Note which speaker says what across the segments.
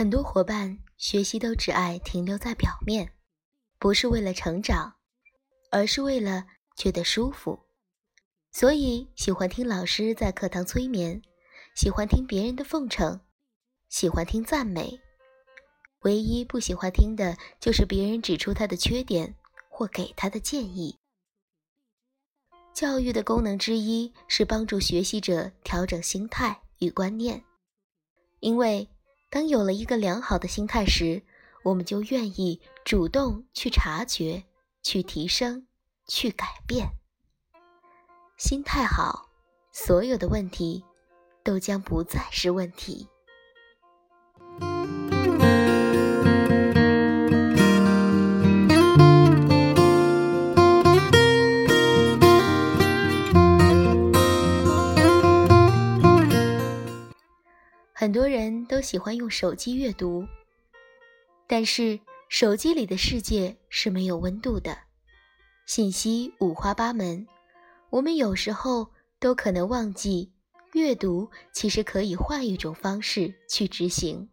Speaker 1: 很多伙伴学习都只爱停留在表面，不是为了成长，而是为了觉得舒服，所以喜欢听老师在课堂催眠，喜欢听别人的奉承，喜欢听赞美，唯一不喜欢听的就是别人指出他的缺点或给他的建议。教育的功能之一是帮助学习者调整心态与观念，因为。当有了一个良好的心态时，我们就愿意主动去察觉、去提升、去改变。心态好，所有的问题都将不再是问题。很多人都喜欢用手机阅读，但是手机里的世界是没有温度的，信息五花八门，我们有时候都可能忘记，阅读其实可以换一种方式去执行。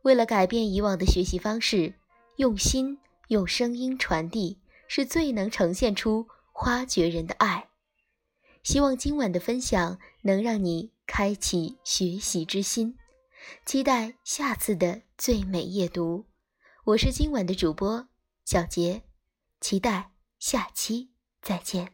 Speaker 1: 为了改变以往的学习方式，用心用声音传递是最能呈现出花掘人的爱。希望今晚的分享能让你。开启学习之心，期待下次的最美夜读。我是今晚的主播小杰，期待下期再见。